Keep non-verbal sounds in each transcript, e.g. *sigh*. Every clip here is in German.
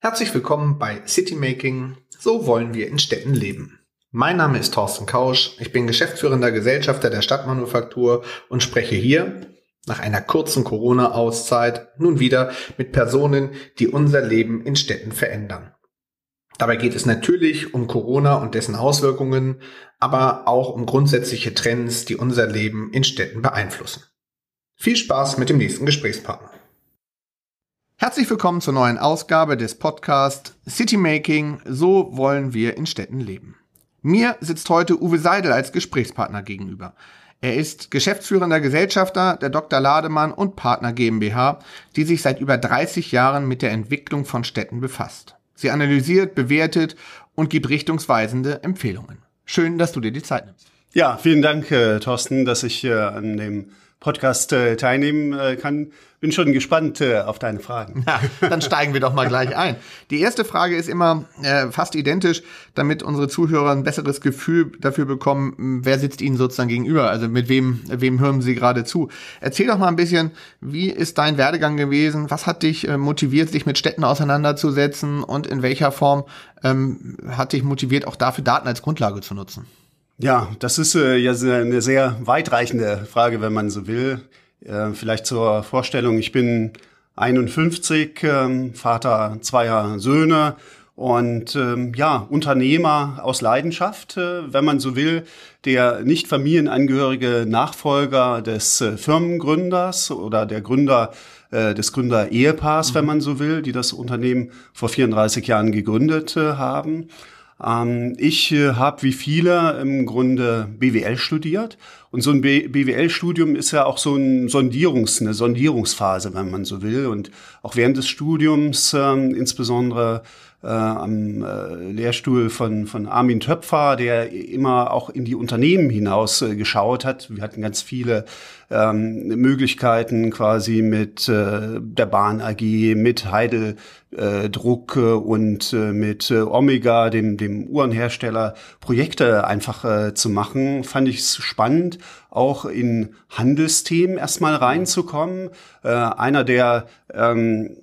Herzlich willkommen bei Citymaking. So wollen wir in Städten leben. Mein Name ist Thorsten Kausch. Ich bin geschäftsführender Gesellschafter der Stadtmanufaktur und spreche hier nach einer kurzen Corona-Auszeit nun wieder mit Personen, die unser Leben in Städten verändern. Dabei geht es natürlich um Corona und dessen Auswirkungen, aber auch um grundsätzliche Trends, die unser Leben in Städten beeinflussen. Viel Spaß mit dem nächsten Gesprächspartner. Herzlich willkommen zur neuen Ausgabe des Podcasts Citymaking, so wollen wir in Städten leben. Mir sitzt heute Uwe Seidel als Gesprächspartner gegenüber. Er ist geschäftsführender Gesellschafter der Dr. Lademann und Partner GmbH, die sich seit über 30 Jahren mit der Entwicklung von Städten befasst. Sie analysiert, bewertet und gibt richtungsweisende Empfehlungen. Schön, dass du dir die Zeit nimmst. Ja, vielen Dank, äh, Thorsten, dass ich äh, an dem Podcast äh, teilnehmen äh, kann. Bin schon gespannt äh, auf deine Fragen. *laughs* Ja, dann steigen wir doch mal gleich ein. Die erste Frage ist immer äh, fast identisch, damit unsere Zuhörer ein besseres Gefühl dafür bekommen, wer sitzt ihnen sozusagen gegenüber, also mit wem, wem hören sie gerade zu. Erzähl doch mal ein bisschen, wie ist dein Werdegang gewesen? Was hat dich äh, motiviert, sich mit Städten auseinanderzusetzen und in welcher Form ähm, hat dich motiviert, auch dafür Daten als Grundlage zu nutzen? Ja, das ist äh, ja eine sehr weitreichende Frage, wenn man so will. Äh, vielleicht zur Vorstellung, ich bin 51, äh, Vater zweier Söhne und ähm, ja, Unternehmer aus Leidenschaft, äh, wenn man so will, der nicht familienangehörige Nachfolger des äh, Firmengründers oder der Gründer äh, des Gründer-Ehepaars, mhm. wenn man so will, die das Unternehmen vor 34 Jahren gegründet äh, haben. Ähm, ich äh, habe wie viele im Grunde BWL studiert. Und so ein BWL-Studium ist ja auch so ein Sondierungs, eine Sondierungsphase, wenn man so will. Und auch während des Studiums, ähm, insbesondere äh, am äh, Lehrstuhl von, von Armin Töpfer, der immer auch in die Unternehmen hinaus äh, geschaut hat. Wir hatten ganz viele ähm, Möglichkeiten quasi mit äh, der Bahn AG, mit Heidel äh, Druck äh, und äh, mit äh, Omega, dem, dem Uhrenhersteller, Projekte einfach äh, zu machen, fand ich es spannend, auch in Handelsthemen erstmal reinzukommen. Äh, einer der ähm,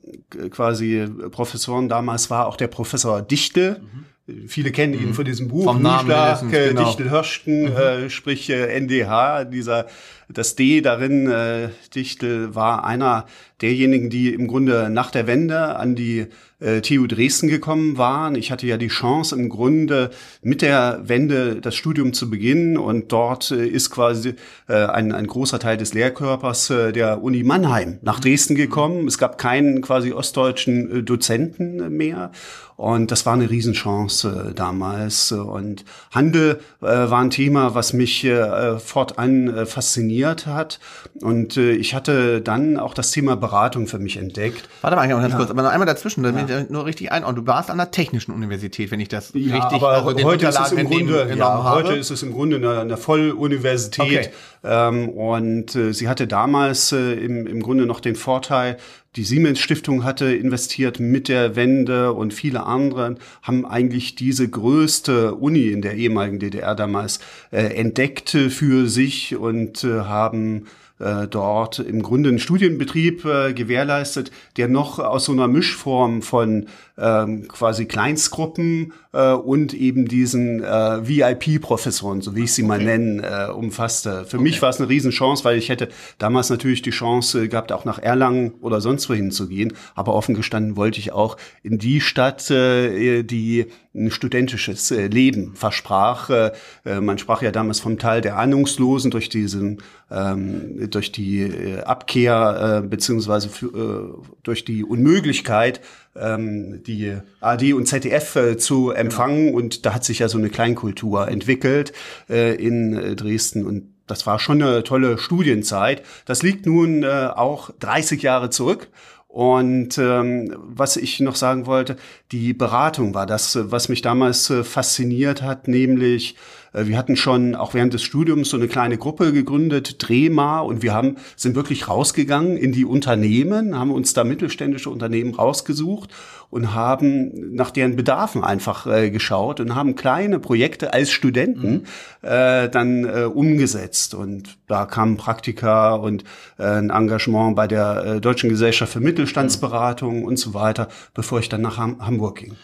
quasi Professoren damals war auch der Professor Dichte. Mhm Viele kennen ihn mhm. von diesem Buch, Vom Namen Schlag, genau. Dichtel-Hörsten, mhm. äh, sprich äh, NDH, dieser, das D darin, äh, Dichtel war einer derjenigen, die im Grunde nach der Wende an die äh, TU Dresden gekommen waren. Ich hatte ja die Chance im Grunde mit der Wende das Studium zu beginnen. Und dort äh, ist quasi äh, ein, ein großer Teil des Lehrkörpers äh, der Uni Mannheim nach Dresden gekommen. Es gab keinen quasi ostdeutschen äh, Dozenten mehr. Und das war eine Riesenchance äh, damals. Und Handel äh, war ein Thema, was mich äh, fortan äh, fasziniert hat. Und äh, ich hatte dann auch das Thema Beratung für mich entdeckt. Warte mal ganz ja. kurz, aber noch einmal dazwischen, damit ja. ich nur richtig einordne. Du warst an der Technischen Universität, wenn ich das ja, richtig aber in heute ist es im Grunde, ja, Heute ist es im Grunde eine, eine Volluniversität. Okay. Ähm, und äh, sie hatte damals äh, im, im Grunde noch den Vorteil, die Siemens Stiftung hatte investiert mit der Wende und viele andere haben eigentlich diese größte Uni in der ehemaligen DDR damals äh, entdeckt für sich und äh, haben äh, dort im Grunde einen Studienbetrieb äh, gewährleistet, der noch aus so einer Mischform von ähm, quasi Kleinstgruppen äh, und eben diesen äh, VIP-Professoren, so wie ich sie okay. mal nennen, äh, umfasste. Für okay. mich war es eine Riesenchance, weil ich hätte damals natürlich die Chance gehabt, auch nach Erlangen oder sonst wohin zu gehen. Aber offen gestanden wollte ich auch in die Stadt, äh, die ein studentisches äh, Leben versprach. Äh, äh, man sprach ja damals vom Teil der Ahnungslosen durch diesen ähm, durch die äh, Abkehr äh, beziehungsweise für, äh, durch die Unmöglichkeit ähm, die AD und ZDF äh, zu empfangen genau. und da hat sich ja so eine Kleinkultur entwickelt äh, in äh, Dresden und das war schon eine tolle Studienzeit. Das liegt nun äh, auch 30 Jahre zurück. Und ähm, was ich noch sagen wollte, die Beratung war das, was mich damals äh, fasziniert hat, nämlich Äh, wir hatten schon auch während des Studiums so eine kleine Gruppe gegründet, Drehma, und wir haben, sind wirklich rausgegangen in die Unternehmen, haben uns da mittelständische Unternehmen rausgesucht und haben nach deren Bedarfen einfach äh, geschaut und haben kleine Projekte als Studenten mhm. äh, dann äh, umgesetzt. Und da kamen Praktika und äh, ein Engagement bei der äh, Deutschen Gesellschaft für Mittelstandsberatung mhm. und so weiter, bevor ich dann nach Ham Hamburg ging.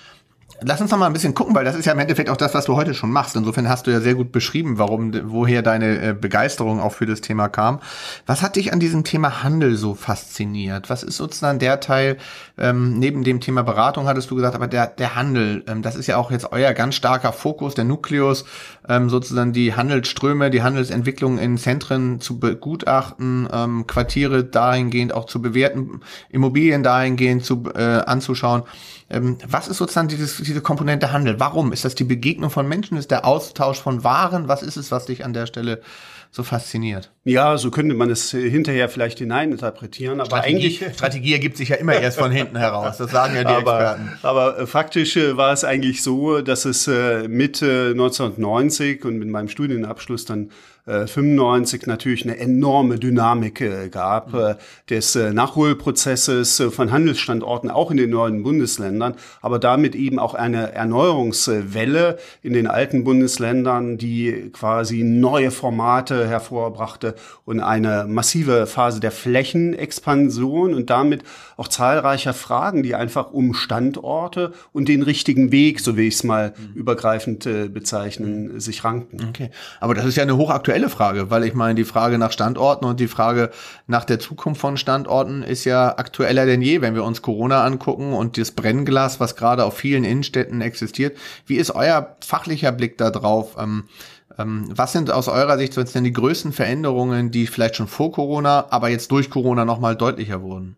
Lass uns noch mal ein bisschen gucken, weil das ist ja im Endeffekt auch das, was du heute schon machst. Insofern hast du ja sehr gut beschrieben, warum, woher deine äh, Begeisterung auch für das Thema kam. Was hat dich an diesem Thema Handel so fasziniert? Was ist sozusagen der Teil, ähm, neben dem Thema Beratung hattest du gesagt, aber der, der Handel, ähm, das ist ja auch jetzt euer ganz starker Fokus, der Nukleus, ähm, sozusagen die Handelsströme, die Handelsentwicklung in Zentren zu begutachten, ähm, Quartiere dahingehend auch zu bewerten, Immobilien dahingehend zu, äh, anzuschauen. Ähm, was ist sozusagen dieses, diese Komponente Handel? Warum? Ist das die Begegnung von Menschen? Ist der Austausch von Waren? Was ist es, was dich an der Stelle so fasziniert? Ja, so könnte man es hinterher vielleicht hineininterpretieren. Aber Strategie, eigentlich Strategie ergibt sich ja immer erst von hinten heraus. Das sagen ja die aber, Experten. Aber äh, faktisch äh, war es eigentlich so, dass es äh, Mitte 1990 und mit meinem Studienabschluss dann 95 natürlich eine enorme Dynamik gab mhm. des Nachholprozesses von Handelsstandorten auch in den neuen Bundesländern, aber damit eben auch eine Erneuerungswelle in den alten Bundesländern, die quasi neue Formate hervorbrachte und eine massive Phase der Flächenexpansion und damit auch zahlreicher Fragen, die einfach um Standorte und den richtigen Weg, so wie ich es mal mhm. übergreifend bezeichnen, sich ranken. Okay, aber das ist ja eine hochaktuelle aktuelle Frage, weil ich meine, die Frage nach Standorten und die Frage nach der Zukunft von Standorten ist ja aktueller denn je, wenn wir uns Corona angucken und das Brennglas, was gerade auf vielen Innenstädten existiert. Wie ist euer fachlicher Blick da drauf? Ähm, ähm, was sind aus eurer Sicht denn die größten Veränderungen, die vielleicht schon vor Corona, aber jetzt durch Corona nochmal deutlicher wurden?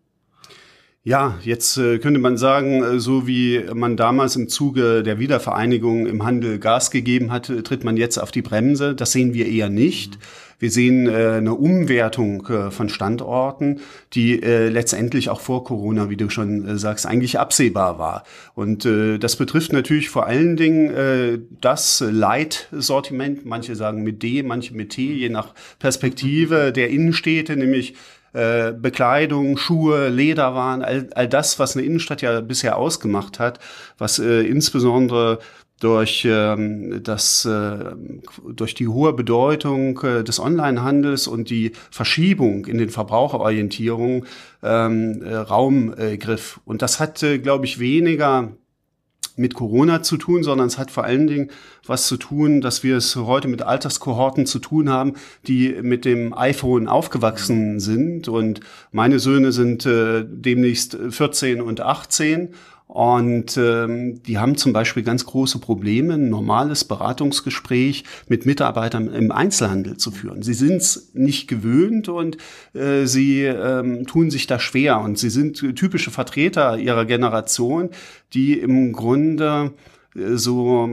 Ja, jetzt äh, könnte man sagen, äh, so wie man damals im Zuge der Wiedervereinigung im Handel Gas gegeben hat, tritt man jetzt auf die Bremse. Das sehen wir eher nicht. Wir sehen äh, eine Umwertung äh, von Standorten, die äh, letztendlich auch vor Corona, wie du schon äh, sagst, eigentlich absehbar war. Und das betrifft natürlich vor allen Dingen das Leitsortiment, manche sagen mit D, manche mit T, je nach Perspektive der Innenstädte, nämlich äh, Bekleidung, Schuhe, Lederwaren, all, all das, was eine Innenstadt ja bisher ausgemacht hat, was äh, insbesondere durch ähm, das äh, durch die hohe Bedeutung äh, des Onlinehandels und die Verschiebung in den Verbraucherorientierung ähm, äh, Raum äh, griff. Und das hat äh, glaube ich weniger mit Corona zu tun, sondern es hat vor allen Dingen was zu tun, dass wir es heute mit Alterskohorten zu tun haben, die mit dem iPhone aufgewachsen sind. Und meine Söhne sind äh, demnächst 14 und 18 und ähm, die haben zum Beispiel ganz große Probleme, ein normales Beratungsgespräch mit Mitarbeitern im Einzelhandel zu führen. Sie sind es nicht gewöhnt und äh, sie ähm, tun sich da schwer. Und sie sind typische Vertreter ihrer Generation, die im Grunde äh, so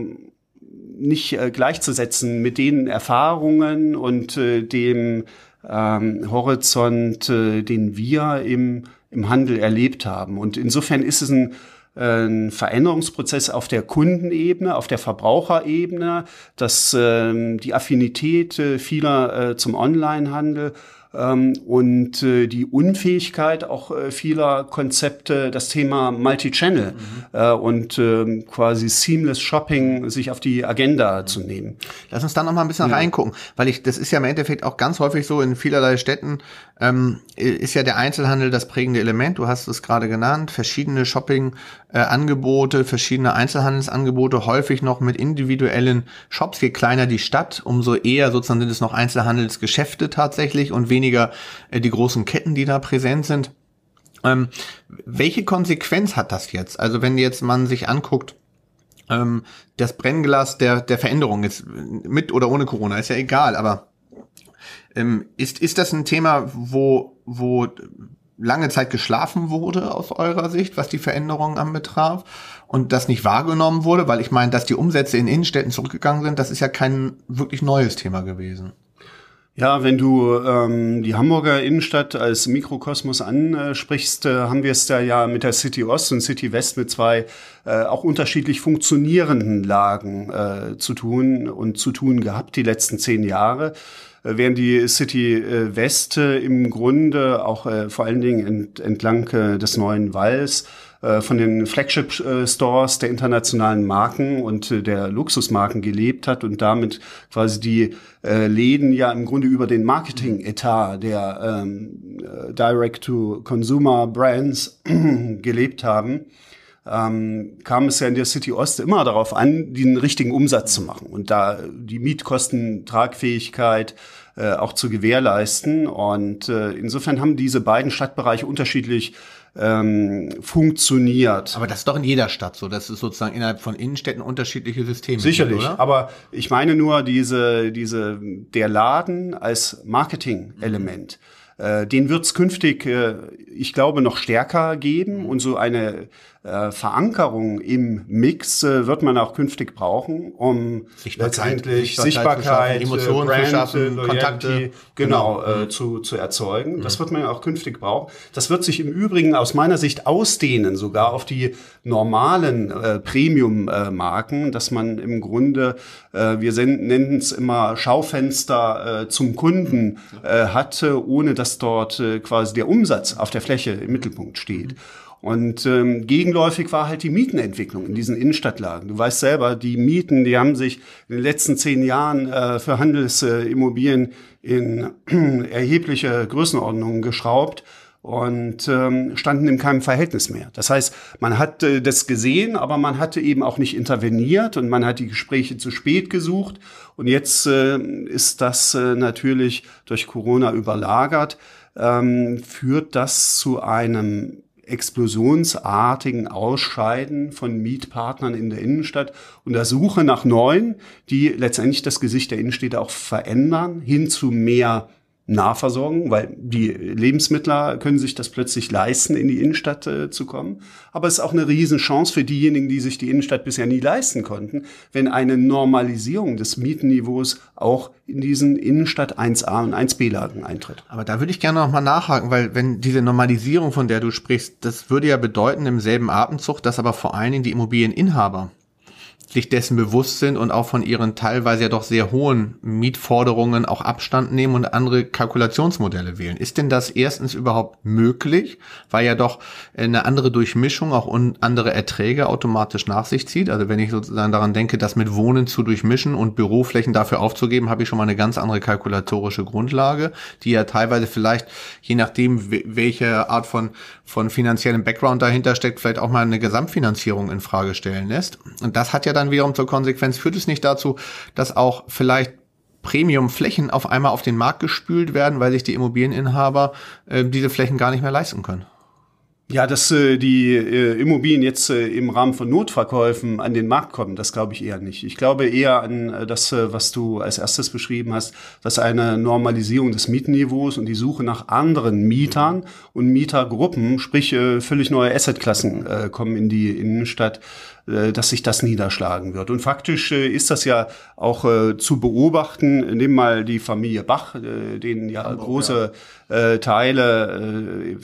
nicht äh, gleichzusetzen mit den Erfahrungen und äh, dem ähm, Horizont, äh, den wir im, im Handel erlebt haben. Und insofern ist es ein ein Veränderungsprozess auf der Kundenebene, auf der Verbraucherebene, dass ähm, die Affinität äh, vieler äh, zum Onlinehandel und äh, die Unfähigkeit auch äh, vieler Konzepte, das Thema Multi-Channel mhm. äh, und äh, quasi Seamless Shopping sich auf die Agenda zu nehmen. Lass uns da noch mal ein bisschen ja. reingucken, weil ich, das ist ja im Endeffekt auch ganz häufig so in vielerlei Städten, ähm, ist ja der Einzelhandel das prägende Element. Du hast es gerade genannt, verschiedene Shopping-Angebote, äh, verschiedene Einzelhandelsangebote, häufig noch mit individuellen Shops. Je kleiner die Stadt, umso eher sozusagen sind es noch Einzelhandelsgeschäfte tatsächlich und weniger weniger äh, die großen Ketten, die da präsent sind. Ähm, welche Konsequenz hat das jetzt? Also wenn jetzt man sich anguckt, ähm, das Brennglas der, der Veränderung ist mit oder ohne Corona, ist ja egal, aber ähm, ist, ist das ein Thema, wo, wo lange Zeit geschlafen wurde aus eurer Sicht, was die Veränderungen anbetraf und das nicht wahrgenommen wurde? Weil ich meine, dass die Umsätze in Innenstädten zurückgegangen sind, das ist ja kein wirklich neues Thema gewesen. Ja, wenn du ähm, die Hamburger Innenstadt als Mikrokosmos ansprichst, äh, haben wir es da ja mit der City Ost und City West mit zwei äh, auch unterschiedlich funktionierenden Lagen äh, zu tun und zu tun gehabt die letzten zehn Jahre. Äh, während die City äh, West äh, im Grunde auch äh, vor allen Dingen ent entlang äh, des neuen Walls von den Flagship-Stores der internationalen Marken und äh, der Luxusmarken gelebt hat und damit quasi die äh, Läden ja im Grunde über den Marketing-Etat der ähm, Direct-to-Consumer-Brands *clears throat* gelebt haben ähm, kam es ja in der City Ost immer darauf an, den richtigen Umsatz zu machen und da die Mietkostentragfähigkeit äh, auch zu gewährleisten. Und äh, insofern haben diese beiden Stadtbereiche unterschiedlich ähm, funktioniert. Aber das ist doch in jeder Stadt so. Das ist sozusagen innerhalb von Innenstädten unterschiedliche Systeme. Sicherlich. Sind, aber ich meine nur diese, diese, der Laden als Marketing-Element. Mhm. Äh, den wird es künftig, äh, ich glaube, noch stärker geben und so eine äh, Verankerung im Mix äh, wird man auch künftig brauchen, um Sichtbarkeit, letztendlich Sichtbarkeit, Sichtbarkeit Emotionen Brand, zu schaffen, Loyalty, Kontakte genau, genau. Äh, zu, zu erzeugen. Mhm. Das wird man auch künftig brauchen. Das wird sich im Übrigen aus meiner Sicht ausdehnen, sogar auf die normalen äh, Premium-Marken, äh, dass man im Grunde, äh, wir nennen es immer Schaufenster äh, zum Kunden äh, hatte, ohne dass dort äh, quasi der Umsatz auf der Fläche im Mittelpunkt steht. Mhm. Und ähm, gegenläufig war halt die Mietenentwicklung in diesen Innenstadtlagen. Du weißt selber, die Mieten, die haben sich in den letzten zehn Jahren äh, für Handelsimmobilien in *clears throat* erhebliche Größenordnungen geschraubt und ähm, standen in keinem Verhältnis mehr. Das heißt, man hat äh, das gesehen, aber man hatte eben auch nicht interveniert und man hat die Gespräche zu spät gesucht. Und jetzt äh, ist das äh, natürlich durch Corona überlagert, ähm, führt das zu einem explosionsartigen Ausscheiden von Mietpartnern in der Innenstadt und der Suche nach neuen, die letztendlich das Gesicht der Innenstädte auch verändern, hin zu mehr Nahversorgung, weil die Lebensmittler können sich das plötzlich leisten, in die Innenstadt äh, zu kommen. Aber es ist auch eine Riesenchance für diejenigen, die sich die Innenstadt bisher nie leisten konnten, wenn eine Normalisierung des Mietenniveaus auch in diesen Innenstadt 1a und 1b-Lagen eintritt. Aber da würde ich gerne noch mal nachhaken, weil wenn diese Normalisierung, von der du sprichst, das würde ja bedeuten im selben Atemzug, dass aber vor allen Dingen die Immobilieninhaber sich dessen bewusst sind und auch von ihren teilweise ja doch sehr hohen Mietforderungen auch Abstand nehmen und andere Kalkulationsmodelle wählen. Ist denn das erstens überhaupt möglich, weil ja doch eine andere Durchmischung auch andere Erträge automatisch nach sich zieht? Also wenn ich sozusagen daran denke, das mit Wohnen zu durchmischen und Büroflächen dafür aufzugeben, habe ich schon mal eine ganz andere kalkulatorische Grundlage, die ja teilweise vielleicht, je nachdem, welche Art von, von finanziellem Background dahinter steckt, vielleicht auch mal eine Gesamtfinanzierung in Frage stellen lässt. Und das hat ja dann wiederum zur Konsequenz, führt es nicht dazu, dass auch vielleicht Premium-Flächen auf einmal auf den Markt gespült werden, weil sich die Immobilieninhaber äh, diese Flächen gar nicht mehr leisten können? Ja, dass äh, die äh, Immobilien jetzt äh, im Rahmen von Notverkäufen an den Markt kommen, das glaube ich eher nicht. Ich glaube eher an äh, das, äh, was du als erstes beschrieben hast, dass eine Normalisierung des Mietenniveaus und die Suche nach anderen Mietern und Mietergruppen, sprich äh, völlig neue Assetklassen, äh, kommen in die Innenstadt, dass sich das niederschlagen wird. Und faktisch äh, ist das ja auch äh, zu beobachten. Nimm mal die Familie Bach, denen ja Hamburg, große ja. Teile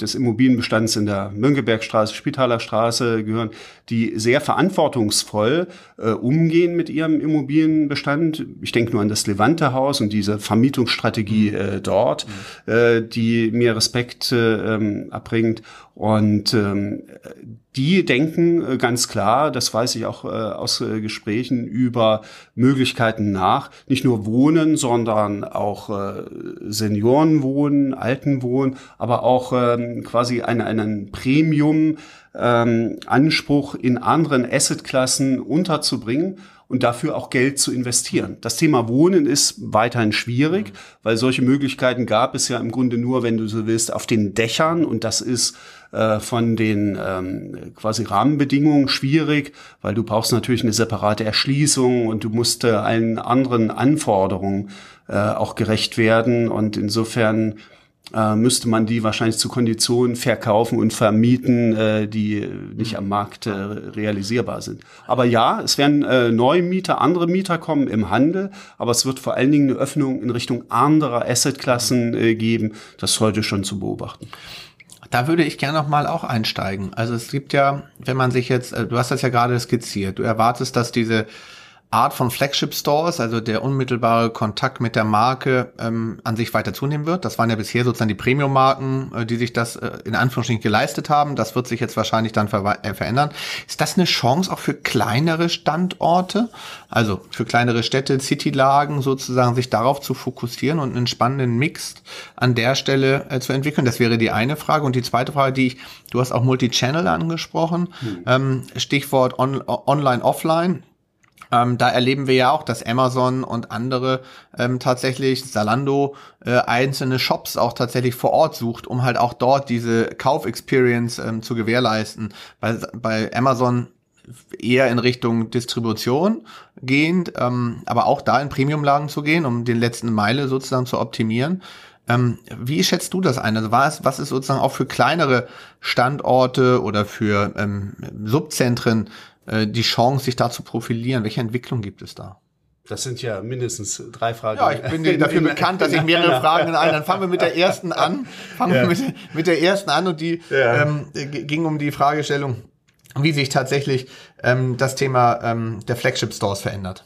des Immobilienbestands in der Mönckebergstraße, Spitaler Straße gehören, die sehr verantwortungsvoll umgehen mit ihrem Immobilienbestand. Ich denke nur an das Levante Haus und diese Vermietungsstrategie mhm. dort, mhm. die mir Respekt ähm, abbringt. Und ähm, die denken äh, ganz klar, das weiß ich auch äh, aus äh, Gesprächen über Möglichkeiten nach, nicht nur Wohnen, sondern auch äh, Seniorenwohnen, Altenwohnen, aber auch ähm, quasi einen, einen Premium ähm, Anspruch in anderen Assetklassen unterzubringen und dafür auch Geld zu investieren. Das Thema Wohnen ist weiterhin schwierig, weil solche Möglichkeiten gab es ja im Grunde nur, wenn du so willst, auf den Dächern. Und das ist äh, von den ähm, quasi Rahmenbedingungen schwierig, weil du brauchst natürlich eine separate Erschließung und du musst äh, allen anderen Anforderungen äh, auch gerecht werden. Und insofern äh, müsste man die wahrscheinlich zu Konditionen verkaufen und vermieten, äh, die nicht am Markt äh, realisierbar sind. Aber ja, es werden äh, neue Mieter, andere Mieter kommen im Handel, aber es wird vor allen Dingen eine Öffnung in Richtung anderer Assetklassen äh, geben. Das ist heute schon zu beobachten. Da würde ich gerne noch mal auch einsteigen. Also es gibt ja, wenn man sich jetzt, äh, du hast das ja gerade skizziert, du erwartest, dass diese Art von Flagship Stores, also der unmittelbare Kontakt mit der Marke ähm, an sich weiter zunehmen wird. Das waren ja bisher sozusagen die Premium-Marken, äh, die sich das äh, in Anführungsstrichen geleistet haben. Das wird sich jetzt wahrscheinlich dann ver äh, verändern. Ist das eine Chance auch für kleinere Standorte, also für kleinere Städte, City-Lagen sozusagen, sich darauf zu fokussieren und einen spannenden Mix an der Stelle äh, zu entwickeln? Das wäre die eine Frage. Und die zweite Frage, die ich, du hast auch Multi-Channel angesprochen, hm. ähm, Stichwort on, Online, Offline ähm, da erleben wir ja auch, dass Amazon und andere ähm, tatsächlich, Zalando, äh, einzelne Shops auch tatsächlich vor Ort sucht, um halt auch dort diese Kaufexperience ähm, zu gewährleisten. Bei, bei Amazon eher in Richtung Distribution gehend, ähm, aber auch da in Premiumlagen zu gehen, um den letzten Meile sozusagen zu optimieren. Ähm, wie schätzt du das ein? Also was, was ist sozusagen auch für kleinere Standorte oder für ähm, Subzentren äh, die Chance, sich da zu profilieren? Welche Entwicklung gibt es da? Das sind ja mindestens drei Fragen. Ja, ich bin *laughs* dafür in, bekannt, dass ich mehrere Fragen in einen. Dann fangen wir mit der ersten an. Fangen ja. wir mit, mit, der ersten an und die ja. ähm, ging um die Fragestellung, wie sich tatsächlich ähm, das Thema ähm, der Flagship Stores verändert.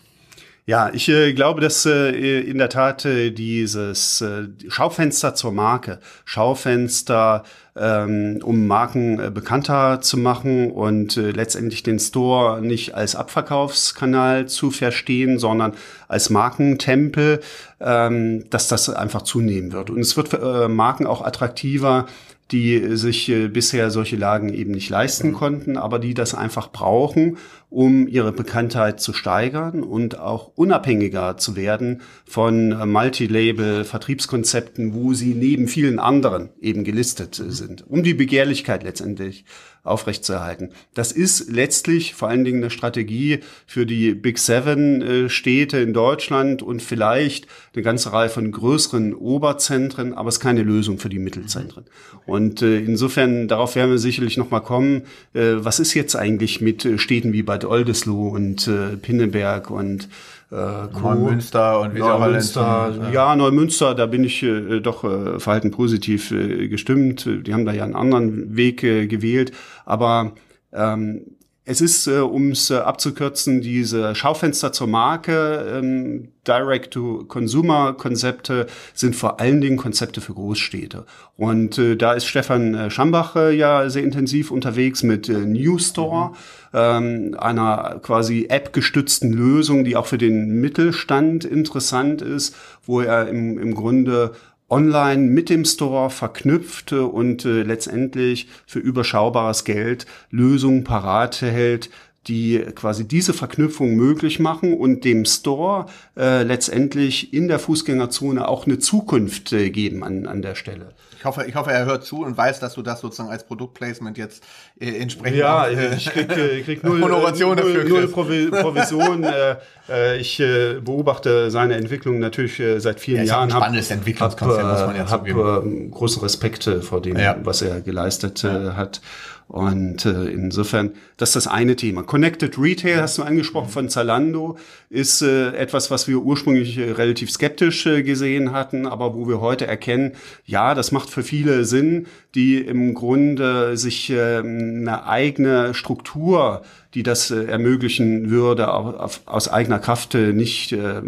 Ja, ich äh, glaube, dass äh, in der Tat äh, dieses äh, Schaufenster zur Marke, Schaufenster, ähm, um Marken äh, bekannter zu machen und äh, letztendlich den Store nicht als Abverkaufskanal zu verstehen, sondern als Markentempel, ähm, dass das einfach zunehmen wird. Und es wird für Marken auch attraktiver, die sich bisher solche Lagen eben nicht leisten mhm. konnten, aber die das einfach brauchen, um ihre Bekanntheit zu steigern und auch unabhängiger zu werden von äh, Multilabel-Vertriebskonzepten, wo sie neben vielen anderen eben gelistet äh, sind, um die Begehrlichkeit letztendlich aufrechtzuerhalten. Das ist letztlich vor allen Dingen eine Strategie für die Big Seven äh, Städte in Deutschland und vielleicht eine ganze Reihe von größeren Oberzentren, aber es ist keine Lösung für die Mittelzentren. Und äh, insofern, darauf werden wir sicherlich noch mal kommen. Was ist jetzt eigentlich mit Städten wie Bad Oldesloe und Pinneberg und äh, Neumünster und wie Neumünster, ja. ja, Neumünster, da bin ich äh, doch äh, verhalten positiv äh, gestimmt. Die haben da ja einen anderen Weg äh, gewählt, aber ähm, es ist, äh, um es äh, abzukürzen, diese Schaufenster zur Marke, ähm, Direct-to-Consumer-Konzepte sind vor allen Dingen Konzepte für Großstädte. Und äh, da ist Stefan äh, Schambach äh, ja sehr intensiv unterwegs mit äh, New Store, mhm. Ähm, einer quasi App-gestützten Lösung, die auch für den Mittelstand interessant ist, wo er im, im Grunde online mit dem Store verknüpft und äh, letztendlich für überschaubares Geld Lösungen parat hält, die quasi diese Verknüpfung möglich machen und dem Store äh, letztendlich in der Fußgängerzone auch eine Zukunft äh, geben an, an der Stelle. Ich hoffe, ich hoffe, er hört zu und weiß, dass du das sozusagen als Produktplacement jetzt äh, entsprechend Ja, ich krieg, äh, krieg *laughs* null, Honoration null, dafür, null Provi Provision. äh, äh, ich äh, beobachte seine Entwicklung natürlich äh, seit vielen ja, Jahren. Ein spannendes hab, Entwicklungskonzept, hab, muss man ja zugeben. Hab, äh, großen Respekt äh, vor dem, ja. was er geleistet äh, hat. Und äh, insofern, das ist das eine Thema. Connected Retail, hast du angesprochen, von Zalando, ist äh, etwas, was wir ursprünglich äh, relativ skeptisch äh, gesehen hatten, aber wo wir heute erkennen, ja, das macht für viele Sinn, die im Grunde sich äh, eine eigene Struktur, die das äh, ermöglichen würde, auf, aus eigener Kraft äh, nicht äh,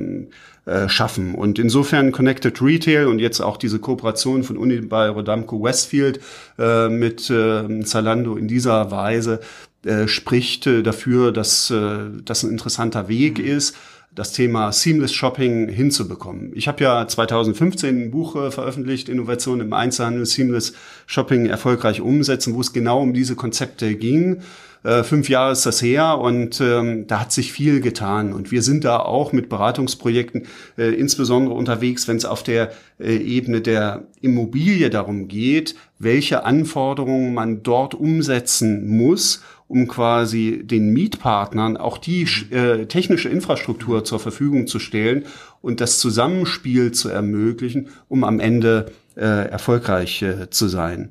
äh, schaffen. Und insofern Connected Retail und jetzt auch diese Kooperation von Unibail Rodamco Westfield äh, mit äh, Zalando in dieser Weise äh, spricht äh, dafür, dass äh, das ein interessanter Weg mhm. ist das Thema Seamless Shopping hinzubekommen. Ich habe ja 2015 ein Buch äh, veröffentlicht, Innovation im Einzelhandel, Seamless Shopping erfolgreich umsetzen, wo es genau um diese Konzepte ging. Äh, fünf Jahre ist das her und ähm, da hat sich viel getan. Und wir sind da auch mit Beratungsprojekten äh, insbesondere unterwegs, wenn es auf der äh, Ebene der Immobilie darum geht, welche Anforderungen man dort umsetzen muss, um quasi den Mietpartnern auch die äh, technische Infrastruktur zur Verfügung zu stellen und das Zusammenspiel zu ermöglichen, um am Ende äh, erfolgreich äh, zu sein.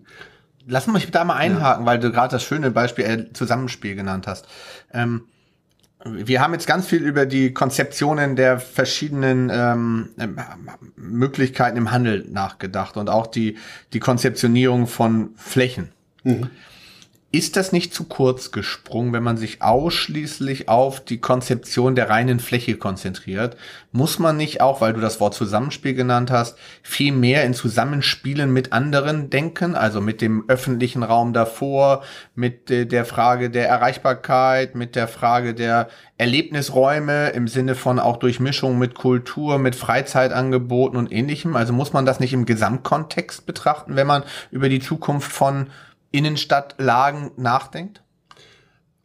Lass mich da mal einhaken, ja. weil du gerade das schöne Beispiel äh, Zusammenspiel genannt hast. Ähm, wir haben jetzt ganz viel über die Konzeptionen der verschiedenen ähm, ähm, Möglichkeiten im Handel nachgedacht und auch die, die Konzeptionierung von Flächen. Mhm. Ist das nicht zu kurz gesprungen, wenn man sich ausschließlich auf die Konzeption der reinen Fläche konzentriert? Muss man nicht auch, weil du das Wort Zusammenspiel genannt hast, viel mehr in Zusammenspielen mit anderen denken, also mit dem öffentlichen Raum davor, mit der Frage der Erreichbarkeit, mit der Frage der Erlebnisräume im Sinne von auch Durchmischung mit Kultur, mit Freizeitangeboten und ähnlichem? Also muss man das nicht im Gesamtkontext betrachten, wenn man über die Zukunft von Innenstadtlagen nachdenkt?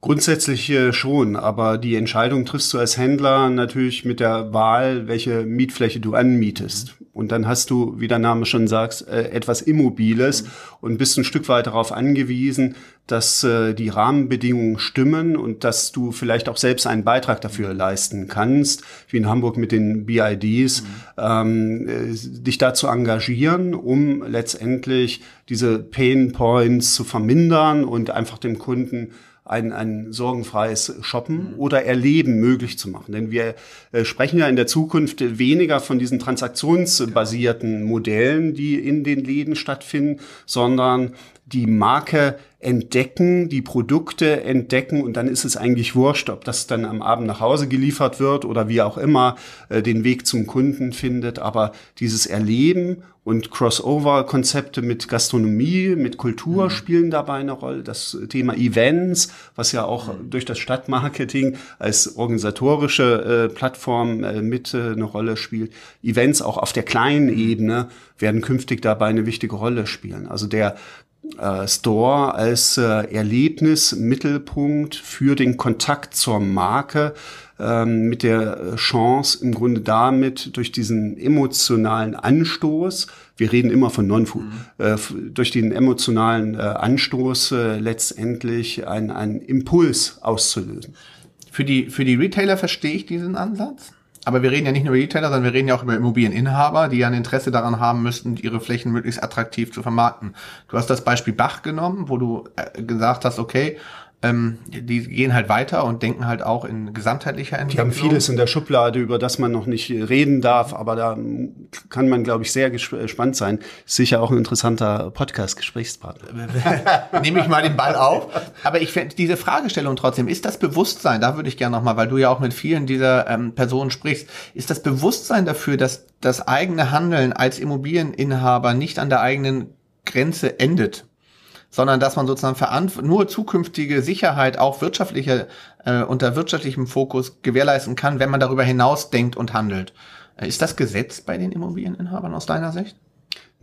Grundsätzlich äh, schon, aber die Entscheidung triffst du als Händler natürlich mit der Wahl, welche Mietfläche du anmietest. Und dann hast du, wie der Name schon sagt, äh, etwas Immobiles und bist ein Stück weit darauf angewiesen, dass äh, die Rahmenbedingungen stimmen und dass du vielleicht auch selbst einen Beitrag dafür leisten kannst, wie in Hamburg mit den BIDs, mhm. ähm, dich da zu engagieren, um letztendlich diese Pain Points zu vermindern und einfach dem Kunden ein, ein sorgenfreies Shoppen mhm. oder Erleben möglich zu machen. Denn wir äh, sprechen ja in der Zukunft weniger von diesen transaktionsbasierten Modellen, die in den Läden stattfinden, sondern die Marke entdecken, die Produkte entdecken und dann ist es eigentlich wurscht, ob das dann am Abend nach Hause geliefert wird oder wie auch immer äh, den Weg zum Kunden findet. Aber dieses Erleben und Crossover-Konzepte mit Gastronomie, mit Kultur mhm. spielen dabei eine Rolle. Das Thema Events, was ja auch mhm. durch das Stadtmarketing als organisatorische äh, Plattform äh, mit äh, eine Rolle spielt. Events auch auf der kleinen mhm. Ebene werden künftig dabei eine wichtige Rolle spielen. Also der äh, Store als äh, Erlebnismittelpunkt für den Kontakt zur Marke ähm, mit der Chance im Grunde damit durch diesen emotionalen Anstoß, wir reden immer von non mhm. äh, durch den emotionalen äh, Anstoß äh, letztendlich einen Impuls auszulösen. Für die, für die Retailer verstehe ich diesen Ansatz. Aber wir reden ja nicht nur über Retailer, sondern wir reden ja auch über Immobilieninhaber, die ja ein Interesse daran haben müssten, ihre Flächen möglichst attraktiv zu vermarkten. Du hast das Beispiel Bach genommen, wo du äh, gesagt hast, okay, ähm, die gehen halt weiter und denken halt auch in gesamtheitlicher Entwicklung. Die haben vieles in der Schublade, über das man noch nicht reden darf, aber da kann man, glaube ich, sehr gespannt sein. sicher auch ein interessanter Podcast-Gesprächspartner. Nehme ich mal den Ball auf. Aber ich finde diese Fragestellung trotzdem, ist das Bewusstsein, da würde ich gerne nochmal, weil du ja auch mit vielen dieser ähm, Personen sprichst, ist das Bewusstsein dafür, dass das eigene Handeln als Immobilieninhaber nicht an der eigenen Grenze endet? Sondern dass man sozusagen nur zukünftige Sicherheit auch wirtschaftliche, äh, unter wirtschaftlichem Fokus gewährleisten kann, wenn man darüber hinaus denkt und handelt. Äh, ist das gesetzt bei den Immobilieninhabern aus deiner Sicht?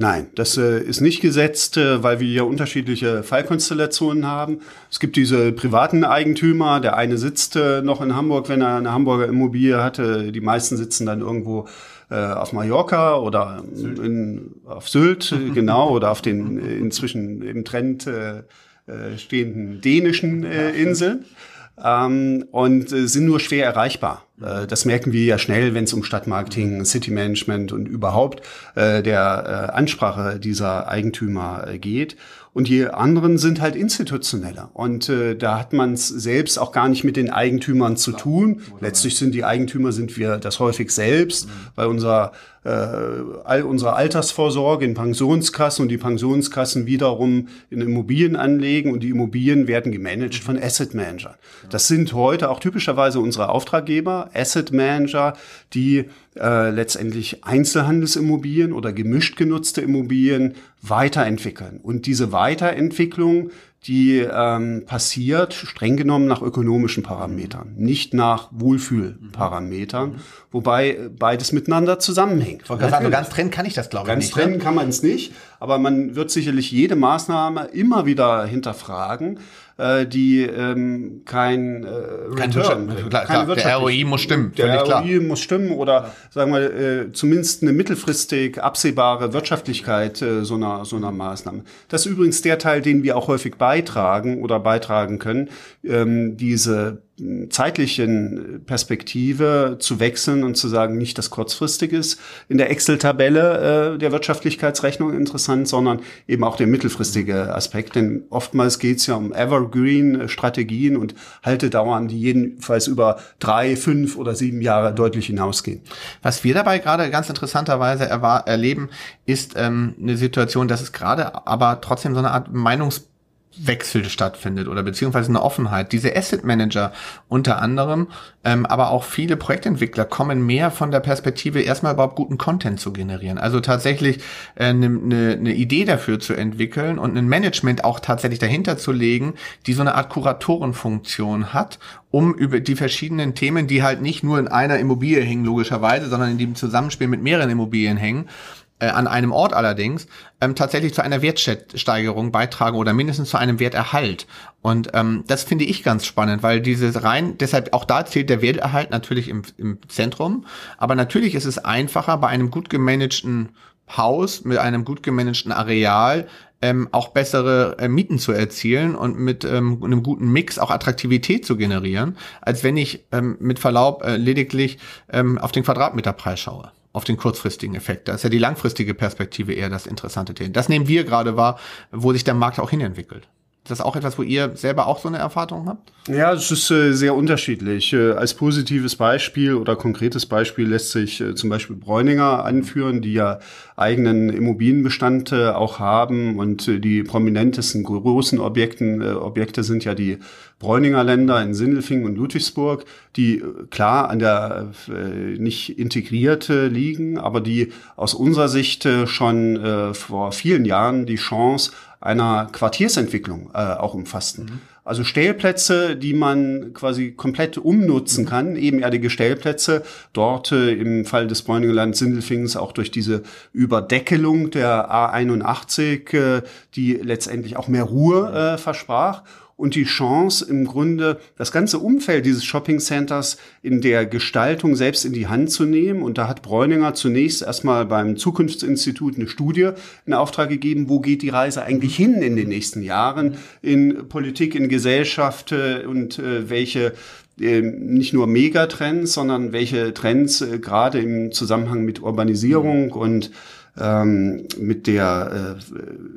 Nein, das äh, ist nicht gesetzt, äh, weil wir ja unterschiedliche Fallkonstellationen haben. Es gibt diese privaten Eigentümer. Der eine sitzt äh, noch in Hamburg, wenn er eine Hamburger Immobilie hatte. Die meisten sitzen dann irgendwo äh, auf Mallorca oder in, auf Sylt, *laughs* genau, oder auf den äh, inzwischen im Trend äh, äh, stehenden dänischen äh, Inseln. Ähm, und äh, sind nur schwer erreichbar. Äh, das merken wir ja schnell, wenn es um Stadtmarketing, City Management und überhaupt äh, der äh, Ansprache dieser Eigentümer geht. Und die anderen sind halt institutioneller. Und äh, da hat man es selbst auch gar nicht mit den Eigentümern zu tun. Letztlich sind die Eigentümer, sind wir das häufig selbst, weil unser äh, all unsere Altersvorsorge in Pensionskassen und die Pensionskassen wiederum in Immobilien anlegen und die Immobilien werden gemanagt von Asset Managern. Das sind heute auch typischerweise unsere Auftraggeber, Asset Manager, die äh, letztendlich Einzelhandelsimmobilien oder gemischt genutzte Immobilien weiterentwickeln. Und diese Weiterentwicklung die ähm, passiert streng genommen nach ökonomischen Parametern, nicht nach Wohlfühlparametern, mhm. wobei beides miteinander zusammenhängt. Ich sagen, so ganz trennen kann ich das, glaube ich, nicht. Ganz trennen ne? kann man es nicht, aber man wird sicherlich jede Maßnahme immer wieder hinterfragen, äh, die ähm, kein, äh, kein Return, klar, klar, der ROI muss stimmen, der ROI klar. muss stimmen oder ja. sagen wir äh, zumindest eine mittelfristig absehbare Wirtschaftlichkeit äh, so einer so einer Maßnahme. Das ist übrigens der Teil, den wir auch häufig beitragen oder beitragen können, ähm, diese zeitlichen Perspektive zu wechseln und zu sagen, nicht das kurzfristig ist in der Excel-Tabelle äh, der Wirtschaftlichkeitsrechnung interessant, sondern eben auch der mittelfristige Aspekt. Denn oftmals geht es ja um Evergreen-Strategien und Haltedauern, die jedenfalls über drei, fünf oder sieben Jahre deutlich hinausgehen. Was wir dabei gerade ganz interessanterweise erleben, ist ähm, eine Situation, dass es gerade aber trotzdem so eine Art Meinungs Wechsel stattfindet oder beziehungsweise eine Offenheit. Diese Asset Manager unter anderem, ähm, aber auch viele Projektentwickler kommen mehr von der Perspektive, erstmal überhaupt guten Content zu generieren. Also tatsächlich eine äh, ne, ne Idee dafür zu entwickeln und ein Management auch tatsächlich dahinter zu legen, die so eine Art Kuratorenfunktion hat, um über die verschiedenen Themen, die halt nicht nur in einer Immobilie hängen, logischerweise, sondern in dem Zusammenspiel mit mehreren Immobilien hängen, äh, an einem Ort allerdings ähm, tatsächlich zu einer Wertsteigerung beitragen oder mindestens zu einem Werterhalt. Und ähm, das finde ich ganz spannend, weil dieses rein, deshalb auch da zählt der Werterhalt natürlich im, im Zentrum, aber natürlich ist es einfacher bei einem gut gemanagten Haus mit einem gut gemanagten Areal ähm, auch bessere äh, Mieten zu erzielen und mit ähm, einem guten Mix auch Attraktivität zu generieren, als wenn ich ähm, mit Verlaub äh, lediglich ähm, auf den Quadratmeterpreis schaue auf den kurzfristigen Effekt. Da ist ja die langfristige Perspektive eher das interessante Thema. Das nehmen wir gerade wahr, wo sich der Markt auch hinentwickelt. Ist das auch etwas, wo ihr selber auch so eine Erfahrung habt? Ja, es ist äh, sehr unterschiedlich. Äh, als positives Beispiel oder konkretes Beispiel lässt sich äh, zum Beispiel Bräuninger anführen, die ja eigenen Immobilienbestand äh, auch haben und äh, die prominentesten großen Objekten, äh, Objekte sind ja die Bräuninger Länder in Sindelfingen und Ludwigsburg, die klar an der nicht integriert liegen, aber die aus unserer Sicht schon vor vielen Jahren die Chance einer Quartiersentwicklung äh, auch umfassten. Mhm. Also Stellplätze, die man quasi komplett umnutzen mhm. kann, ebenerdige Stellplätze, dort äh, im Fall des Bräuningerland Sindelfingens auch durch diese Überdeckelung der A81, äh, die letztendlich auch mehr Ruhe äh, versprach und die Chance im Grunde das ganze Umfeld dieses Shopping Centers in der Gestaltung selbst in die Hand zu nehmen. Und da hat Bräuninger zunächst erstmal beim Zukunftsinstitut eine Studie in Auftrag gegeben, wo geht die Reise eigentlich hin in den nächsten Jahren in Politik, in Gesellschaft äh, und äh, welche ähm, nicht nur Megatrends, sondern welche Trends äh, gerade im Zusammenhang mit Urbanisierung und ähm, mit der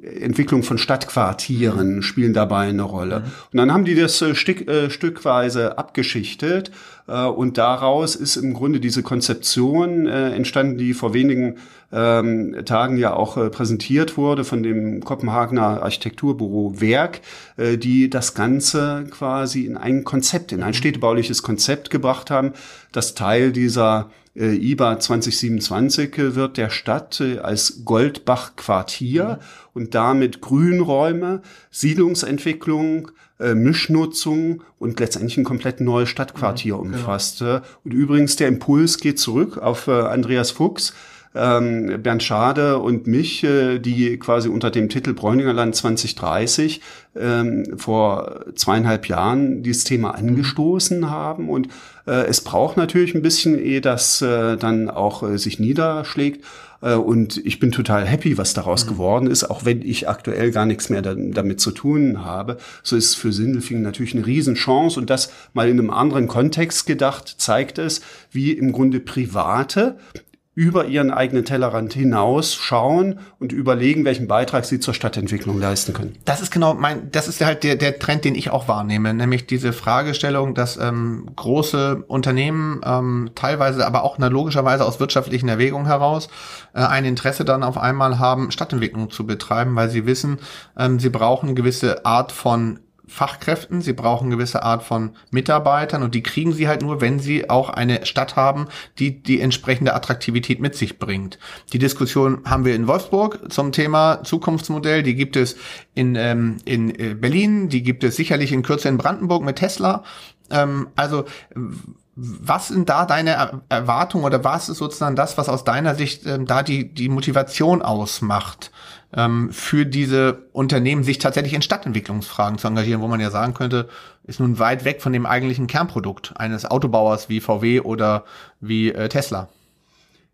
äh, Entwicklung von Stadtquartieren mhm. spielen dabei eine Rolle. Mhm. Und dann haben die das äh, Stück, äh, stückweise abgeschichtet äh, und daraus ist im Grunde diese Konzeption äh, entstanden, die vor wenigen ähm, Tagen ja auch äh, präsentiert wurde von dem Kopenhagener Architekturbüro Werk, die das Ganze quasi in ein Konzept, in ein mhm. städtebauliches Konzept gebracht haben, das Teil dieser äh, IBA 2027 äh, wird der Stadt äh, als Goldbach-Quartier mhm. und damit Grünräume, Siedlungsentwicklung, äh, Mischnutzung und letztendlich ein komplett neues Stadtquartier mhm, umfasst. Genau. Und übrigens, der Impuls geht zurück auf äh, Andreas Fuchs, ähm, Bernd Schade und mich, äh, die quasi unter dem Titel Bräuningerland 2030 ähm, vor zweieinhalb Jahren dieses Thema angestoßen haben. Und äh, es braucht natürlich ein bisschen, ehe das äh, dann auch äh, sich niederschlägt. Äh, und ich bin total happy, was daraus mhm. geworden ist, auch wenn ich aktuell gar nichts mehr da, damit zu tun habe. So ist es für Sindelfingen natürlich eine Riesenchance. Und das mal in einem anderen Kontext gedacht, zeigt es, wie im Grunde Private über ihren eigenen Tellerrand hinaus schauen und überlegen, welchen Beitrag sie zur Stadtentwicklung leisten können. Das ist genau mein, das ist halt der, der Trend, den ich auch wahrnehme, nämlich diese Fragestellung, dass ähm, große Unternehmen ähm, teilweise, aber auch na, logischerweise aus wirtschaftlichen Erwägungen heraus äh, ein Interesse dann auf einmal haben, Stadtentwicklung zu betreiben, weil sie wissen, ähm, sie brauchen eine gewisse Art von Fachkräften, sie brauchen gewisse Art von Mitarbeitern und die kriegen sie halt nur, wenn sie auch eine Stadt haben, die die entsprechende Attraktivität mit sich bringt. Die Diskussion haben wir in Wolfsburg zum Thema Zukunftsmodell, die gibt es in, ähm, in äh, Berlin, die gibt es sicherlich in Kürze in Brandenburg mit Tesla. Ähm, also was sind da deine Erwartungen oder was ist sozusagen das, was aus deiner Sicht ähm, da die, die Motivation ausmacht? Ähm, für diese Unternehmen, sich tatsächlich in Stadtentwicklungsfragen zu engagieren, wo man ja sagen könnte, ist nun weit weg von dem eigentlichen Kernprodukt eines Autobauers wie VW oder wie äh, Tesla.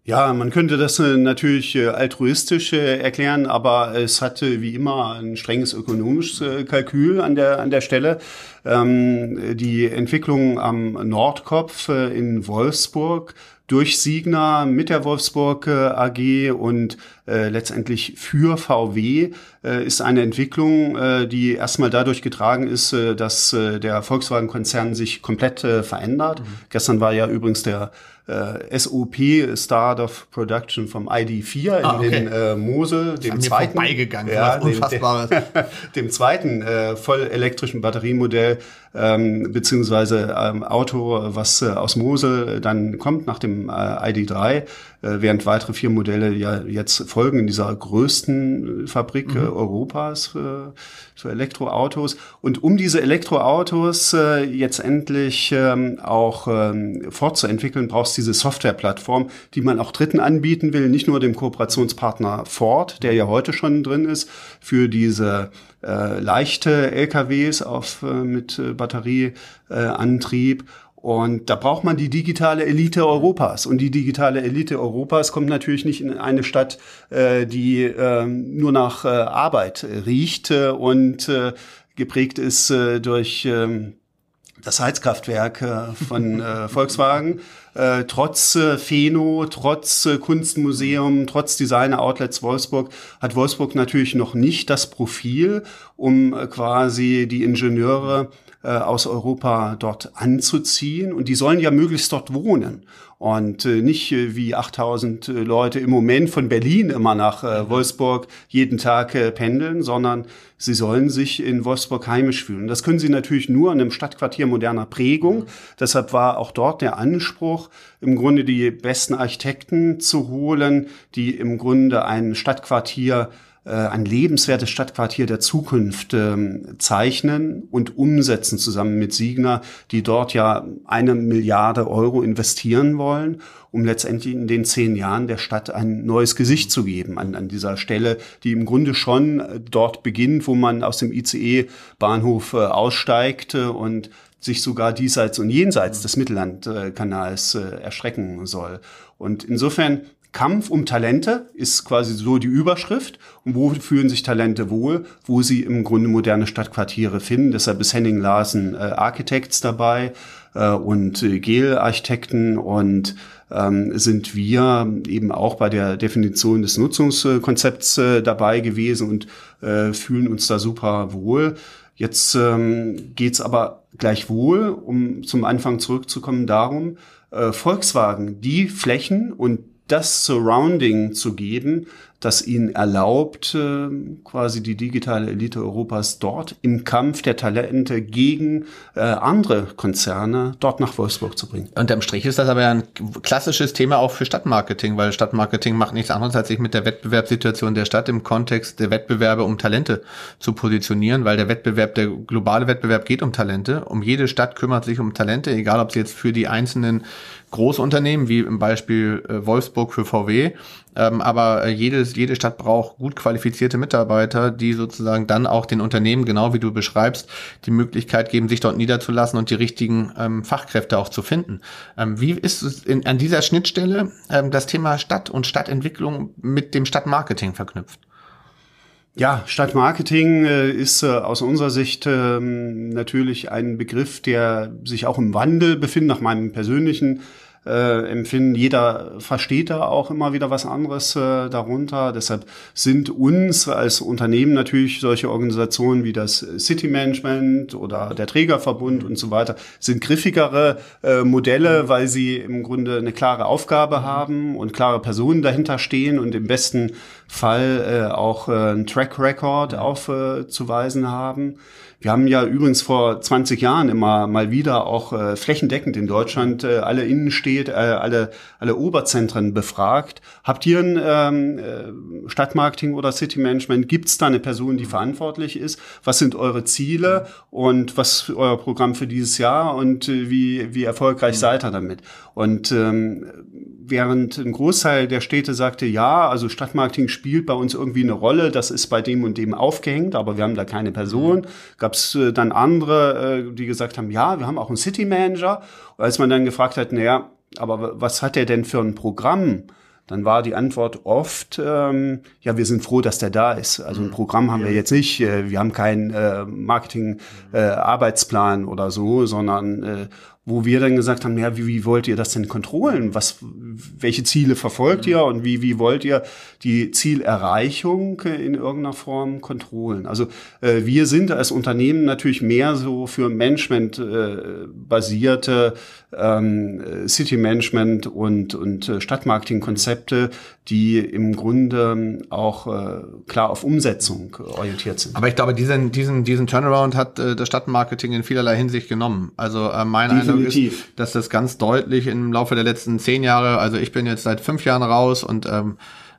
Ja, man könnte das äh, natürlich äh, altruistisch erklären, aber es hatte wie immer ein strenges ökonomisches Kalkül an der, an der Stelle. Ähm, die Entwicklung am Nordkopf in Wolfsburg durch Signa mit der Wolfsburg AG und äh, letztendlich für VW äh, ist eine Entwicklung, äh, die erstmal dadurch getragen ist, äh, dass äh, der Volkswagen-Konzern sich komplett äh, verändert. Mhm. Gestern war ja übrigens der äh, SOP Start of Production vom ID4 ah, okay. in äh, Mosel, dem zweiten, vorbeigegangen, ja, dem, *laughs* dem, zweiten äh, vollelektrischen Batteriemodell ähm, beziehungsweise ähm, Auto, was äh, aus Mosel dann kommt nach dem äh, ID3, äh, während weitere vier Modelle ja jetzt folgen in dieser größten Fabrik mhm. Europas für, für Elektroautos. Und um diese Elektroautos äh, jetzt endlich ähm, auch ähm, fortzuentwickeln, brauchst du diese Softwareplattform, die man auch Dritten anbieten will, nicht nur dem Kooperationspartner Ford, der ja heute schon drin ist, für diese äh, leichte LKWs auf, äh, mit äh, Batterieantrieb. Und da braucht man die digitale Elite Europas. Und die digitale Elite Europas kommt natürlich nicht in eine Stadt, äh, die äh, nur nach äh, Arbeit riecht äh, und äh, geprägt ist äh, durch äh, das Heizkraftwerk äh, von *laughs* äh, Volkswagen. Äh, trotz äh, Pheno, trotz äh, Kunstmuseum, trotz Designer Outlets Wolfsburg hat Wolfsburg natürlich noch nicht das Profil, um äh, quasi die Ingenieure äh, aus Europa dort anzuziehen. Und die sollen ja möglichst dort wohnen und äh, nicht äh, wie 8000 äh, Leute im Moment von Berlin immer nach Wolfsburg jeden Tag pendeln, sondern sie sollen sich in Wolfsburg heimisch fühlen. Das können sie natürlich nur in einem Stadtquartier moderner Prägung. Deshalb war auch dort der Anspruch, im Grunde die besten Architekten zu holen, die im Grunde ein Stadtquartier ein lebenswertes Stadtquartier der Zukunft ähm, zeichnen und umsetzen zusammen mit Signa, die dort ja eine Milliarde Euro investieren wollen, um letztendlich in den zehn Jahren der Stadt ein neues Gesicht zu geben an, an dieser Stelle, die im Grunde schon äh, dort beginnt, wo man aus dem ICE-Bahnhof äh, aussteigt und sich sogar diesseits und jenseits des Mittellandkanals äh, erstrecken soll. Und insofern Kampf um Talente ist quasi so die Überschrift. Und wo fühlen sich Talente wohl? Wo sie im Grunde moderne Stadtquartiere finden. Deshalb ist Henning Larsen äh, Architects dabei äh, und äh, Gel-Architekten und ähm, sind wir eben auch bei der Definition des Nutzungskonzepts äh, dabei gewesen und äh, fühlen uns da super wohl. Jetzt ähm, geht aber gleichwohl, um zum Anfang zurückzukommen, darum, äh, Volkswagen die Flächen und das Surrounding zu geben, das ihnen erlaubt, quasi die digitale Elite Europas dort im Kampf der Talente gegen äh, andere Konzerne dort nach Wolfsburg zu bringen. Unterm Strich ist das aber ja ein klassisches Thema auch für Stadtmarketing, weil Stadtmarketing macht nichts anderes, als sich mit der Wettbewerbssituation der Stadt im Kontext der Wettbewerbe um Talente zu positionieren, weil der Wettbewerb, der globale Wettbewerb geht um Talente. Um jede Stadt kümmert sich um Talente, egal ob sie jetzt für die einzelnen Großunternehmen, wie im Beispiel äh, Wolfsburg für VW, ähm, aber äh, jedes, jede Stadt braucht gut qualifizierte Mitarbeiter, die sozusagen dann auch den Unternehmen, genau wie du beschreibst, die Möglichkeit geben, sich dort niederzulassen und die richtigen ähm, Fachkräfte auch zu finden. Ähm, wie ist es in, an dieser Schnittstelle ähm, das Thema Stadt und Stadtentwicklung mit dem Stadtmarketing verknüpft? Ja, Stadtmarketing äh, ist äh, aus unserer Sicht äh, natürlich ein Begriff, der sich auch im Wandel befindet, nach meinem persönlichen äh, empfinden. Jeder versteht da auch immer wieder was anderes äh, darunter. Deshalb sind uns als Unternehmen natürlich solche Organisationen wie das City Management oder der Trägerverbund und so weiter sind griffigere äh, Modelle, weil sie im Grunde eine klare Aufgabe haben und klare Personen dahinter stehen und im besten Fall äh, auch äh, einen Track Record aufzuweisen haben. Wir haben ja übrigens vor 20 Jahren immer mal wieder auch äh, flächendeckend in Deutschland äh, alle Innenstädte, äh, alle, alle Oberzentren befragt. Habt ihr ein ähm, äh, Stadtmarketing oder City Management? Gibt es da eine Person, die verantwortlich ist? Was sind eure Ziele und was ist euer Programm für dieses Jahr und äh, wie, wie erfolgreich mhm. seid ihr damit? Und ähm, während ein Großteil der Städte sagte, ja, also Stadtmarketing spielt bei uns irgendwie eine Rolle, das ist bei dem und dem aufgehängt, aber wir haben da keine Person. Gab es äh, dann andere, äh, die gesagt haben, ja, wir haben auch einen City Manager. Und als man dann gefragt hat, naja, aber was hat der denn für ein Programm? dann war die Antwort oft, ähm, ja, wir sind froh, dass der da ist. Also ein Programm haben wir jetzt nicht, äh, wir haben keinen äh, Marketing-Arbeitsplan äh, oder so, sondern äh, wo wir dann gesagt haben, ja, wie, wie wollt ihr das denn kontrollen? Was, welche Ziele verfolgt ihr und wie, wie wollt ihr die Zielerreichung in irgendeiner Form kontrollen? Also äh, wir sind als Unternehmen natürlich mehr so für Management äh, basierte ähm, City Management und, und äh, Stadtmarketing-Konzepte, die im Grunde auch äh, klar auf Umsetzung orientiert sind. Aber ich glaube, diesen, diesen, diesen Turnaround hat äh, das Stadtmarketing in vielerlei Hinsicht genommen. Also äh, mein Eindruck ist, dass das ganz deutlich im Laufe der letzten zehn Jahre, also ich bin jetzt seit fünf Jahren raus und ähm,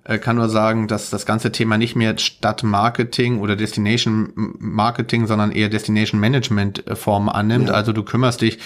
äh, kann nur sagen, dass das ganze Thema nicht mehr Stadtmarketing oder Destination Marketing, sondern eher Destination Management äh, Form annimmt. Ja. Also du kümmerst dich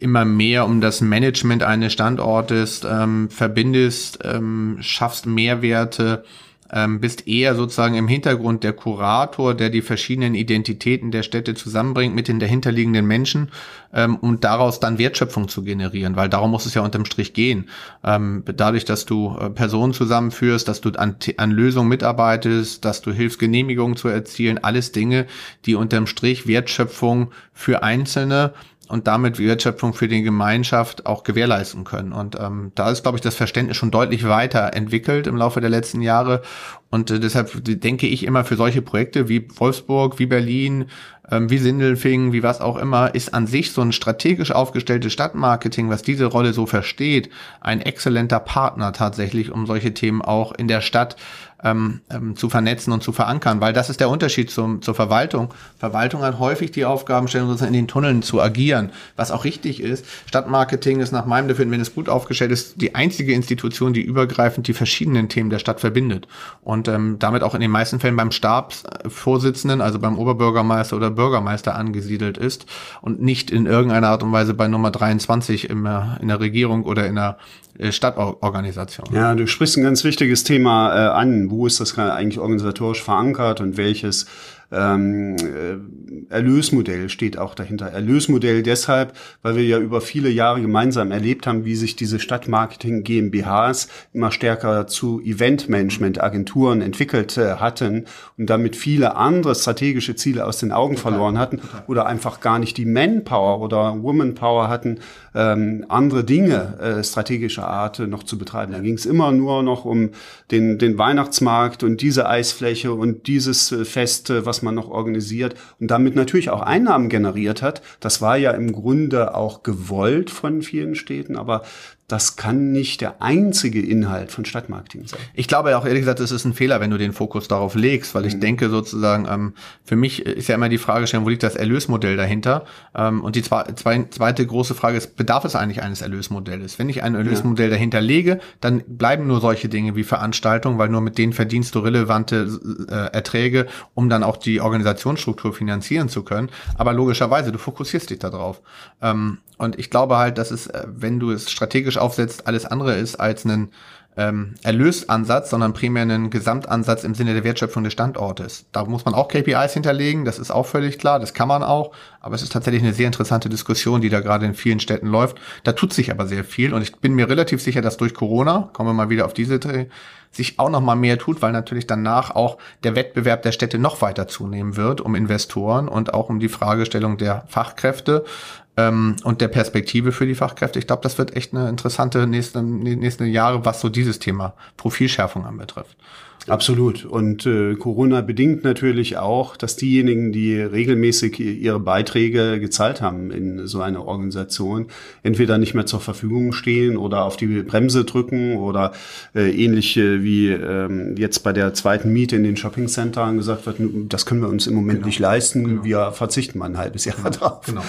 immer mehr um das Management eines Standortes, ähm, verbindest, ähm, schaffst Mehrwerte, ähm, bist eher sozusagen im Hintergrund der Kurator, der die verschiedenen Identitäten der Städte zusammenbringt mit den dahinterliegenden Menschen ähm, und daraus dann Wertschöpfung zu generieren, weil darum muss es ja unterm Strich gehen. Ähm, dadurch, dass du äh, Personen zusammenführst, dass du an, an Lösungen mitarbeitest, dass du hilfst, Genehmigungen zu erzielen, alles Dinge, die unterm Strich Wertschöpfung für Einzelne und damit Wertschöpfung für die Gemeinschaft auch gewährleisten können. Und ähm, da ist, glaube ich, das Verständnis schon deutlich weiter entwickelt im Laufe der letzten Jahre. Und äh, deshalb denke ich immer für solche Projekte wie Wolfsburg, wie Berlin, ähm, wie Sindelfingen, wie was auch immer, ist an sich so ein strategisch aufgestelltes Stadtmarketing, was diese Rolle so versteht, ein exzellenter Partner tatsächlich, um solche Themen auch in der Stadt ähm, ähm, zu vernetzen und zu verankern, weil das ist der Unterschied zum, zur Verwaltung. Verwaltung hat häufig die Aufgabenstellung, sozusagen in den Tunneln zu agieren, was auch richtig ist. Stadtmarketing ist nach meinem Dafür, wenn es gut aufgestellt ist, die einzige Institution, die übergreifend die verschiedenen Themen der Stadt verbindet und ähm, damit auch in den meisten Fällen beim Stabsvorsitzenden, also beim Oberbürgermeister oder Bürgermeister angesiedelt ist und nicht in irgendeiner Art und Weise bei Nummer 23 im, in der Regierung oder in der äh, Stadtorganisation. Ja, du sprichst ein ganz wichtiges Thema äh, an. Wo ist das eigentlich organisatorisch verankert und welches ähm, äh, Erlösmodell steht auch dahinter. Erlösmodell deshalb, weil wir ja über viele Jahre gemeinsam erlebt haben, wie sich diese Stadtmarketing GmbHs immer stärker zu Eventmanagement-Agenturen entwickelt äh, hatten und damit viele andere strategische Ziele aus den Augen verloren hatten oder einfach gar nicht die Manpower oder Womanpower hatten, ähm, andere Dinge äh, strategischer Art noch zu betreiben. Da ging es immer nur noch um den, den Weihnachtsmarkt und diese Eisfläche und dieses äh, Fest, äh, man noch organisiert und damit natürlich auch Einnahmen generiert hat. Das war ja im Grunde auch gewollt von vielen Städten, aber das kann nicht der einzige Inhalt von Stadtmarketing sein. Ich glaube auch ehrlich gesagt, es ist ein Fehler, wenn du den Fokus darauf legst, weil ich mhm. denke sozusagen, ähm, für mich ist ja immer die Frage stellen, wo liegt das Erlösmodell dahinter? Ähm, und die zwei, zwei, zweite große Frage ist, bedarf es eigentlich eines Erlösmodells? Wenn ich ein Erlösmodell ja. dahinter lege, dann bleiben nur solche Dinge wie Veranstaltungen, weil nur mit denen verdienst du relevante äh, Erträge, um dann auch die Organisationsstruktur finanzieren zu können. Aber logischerweise, du fokussierst dich darauf. Ähm, und ich glaube halt, dass es, äh, wenn du es strategisch aufsetzt, alles andere ist als einen ähm, Erlösansatz, sondern primär einen Gesamtansatz im Sinne der Wertschöpfung des Standortes. Da muss man auch KPIs hinterlegen, das ist auch völlig klar, das kann man auch, aber es ist tatsächlich eine sehr interessante Diskussion, die da gerade in vielen Städten läuft. Da tut sich aber sehr viel und ich bin mir relativ sicher, dass durch Corona, kommen wir mal wieder auf diese sich auch noch mal mehr tut, weil natürlich danach auch der Wettbewerb der Städte noch weiter zunehmen wird um Investoren und auch um die Fragestellung der Fachkräfte ähm, und der Perspektive für die Fachkräfte. Ich glaube, das wird echt eine interessante nächste, nächste Jahre, was so dieses Thema Profilschärfung anbetrifft. Absolut. Und äh, Corona bedingt natürlich auch, dass diejenigen, die regelmäßig ihre Beiträge gezahlt haben in so einer Organisation, entweder nicht mehr zur Verfügung stehen oder auf die Bremse drücken oder äh, ähnlich äh, wie ähm, jetzt bei der zweiten Miete in den Shoppingcentern gesagt wird, das können wir uns im Moment genau. nicht leisten, genau. wir verzichten mal ein halbes Jahr genau. drauf. Genau.